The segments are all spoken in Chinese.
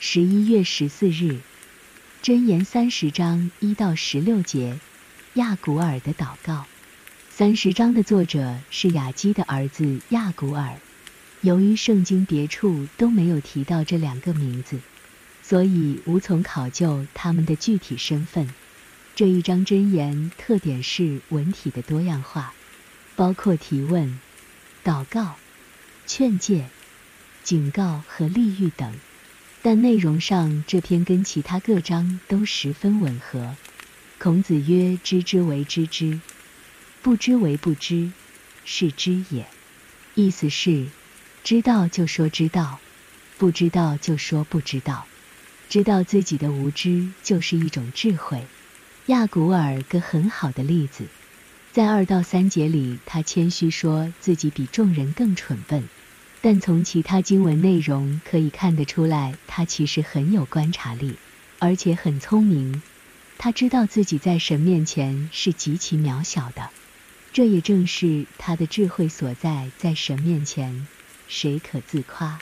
十一月十四日，箴言三十章一到十六节，亚古尔的祷告。三十章的作者是雅基的儿子亚古尔。由于圣经别处都没有提到这两个名字，所以无从考究他们的具体身份。这一章箴言特点是文体的多样化，包括提问、祷告、劝诫、警告和利欲等。但内容上，这篇跟其他各章都十分吻合。孔子曰：“知之为知之，不知为不知，是知也。”意思是，知道就说知道，不知道就说不知道。知道自己的无知就是一种智慧。亚古尔个很好的例子，在二到三节里，他谦虚说自己比众人更蠢笨。但从其他经文内容可以看得出来，他其实很有观察力，而且很聪明。他知道自己在神面前是极其渺小的，这也正是他的智慧所在。在神面前，谁可自夸？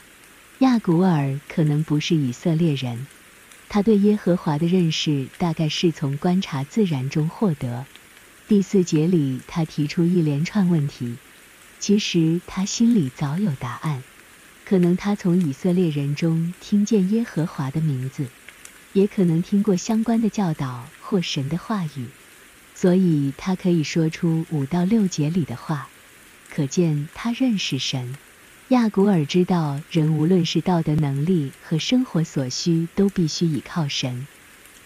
亚古尔可能不是以色列人，他对耶和华的认识大概是从观察自然中获得。第四节里，他提出一连串问题。其实他心里早有答案，可能他从以色列人中听见耶和华的名字，也可能听过相关的教导或神的话语，所以他可以说出五到六节里的话，可见他认识神。亚古尔知道人无论是道德能力和生活所需，都必须依靠神，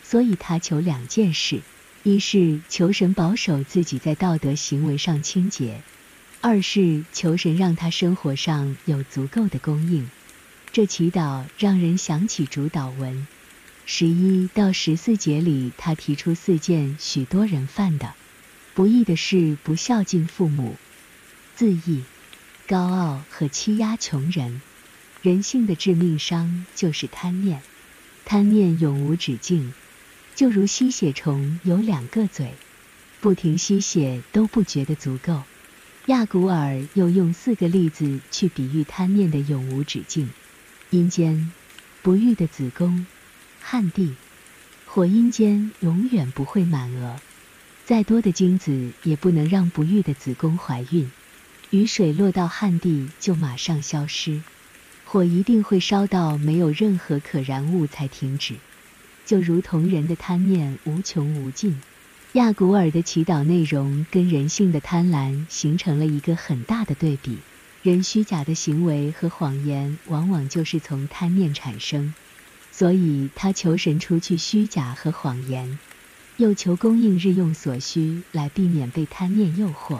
所以他求两件事：一是求神保守自己在道德行为上清洁。二是求神让他生活上有足够的供应，这祈祷让人想起主祷文。十一到十四节里，他提出四件许多人犯的。不义的事：不孝敬父母、自义、高傲和欺压穷人。人性的致命伤就是贪念，贪念永无止境，就如吸血虫有两个嘴，不停吸血都不觉得足够。亚古尔又用四个例子去比喻贪念的永无止境：阴间、不育的子宫、旱地、火阴间永远不会满额，再多的精子也不能让不育的子宫怀孕。雨水落到旱地就马上消失，火一定会烧到没有任何可燃物才停止，就如同人的贪念无穷无尽。亚古尔的祈祷内容跟人性的贪婪形成了一个很大的对比。人虚假的行为和谎言往往就是从贪念产生，所以他求神除去虚假和谎言，又求供应日用所需来避免被贪念诱惑。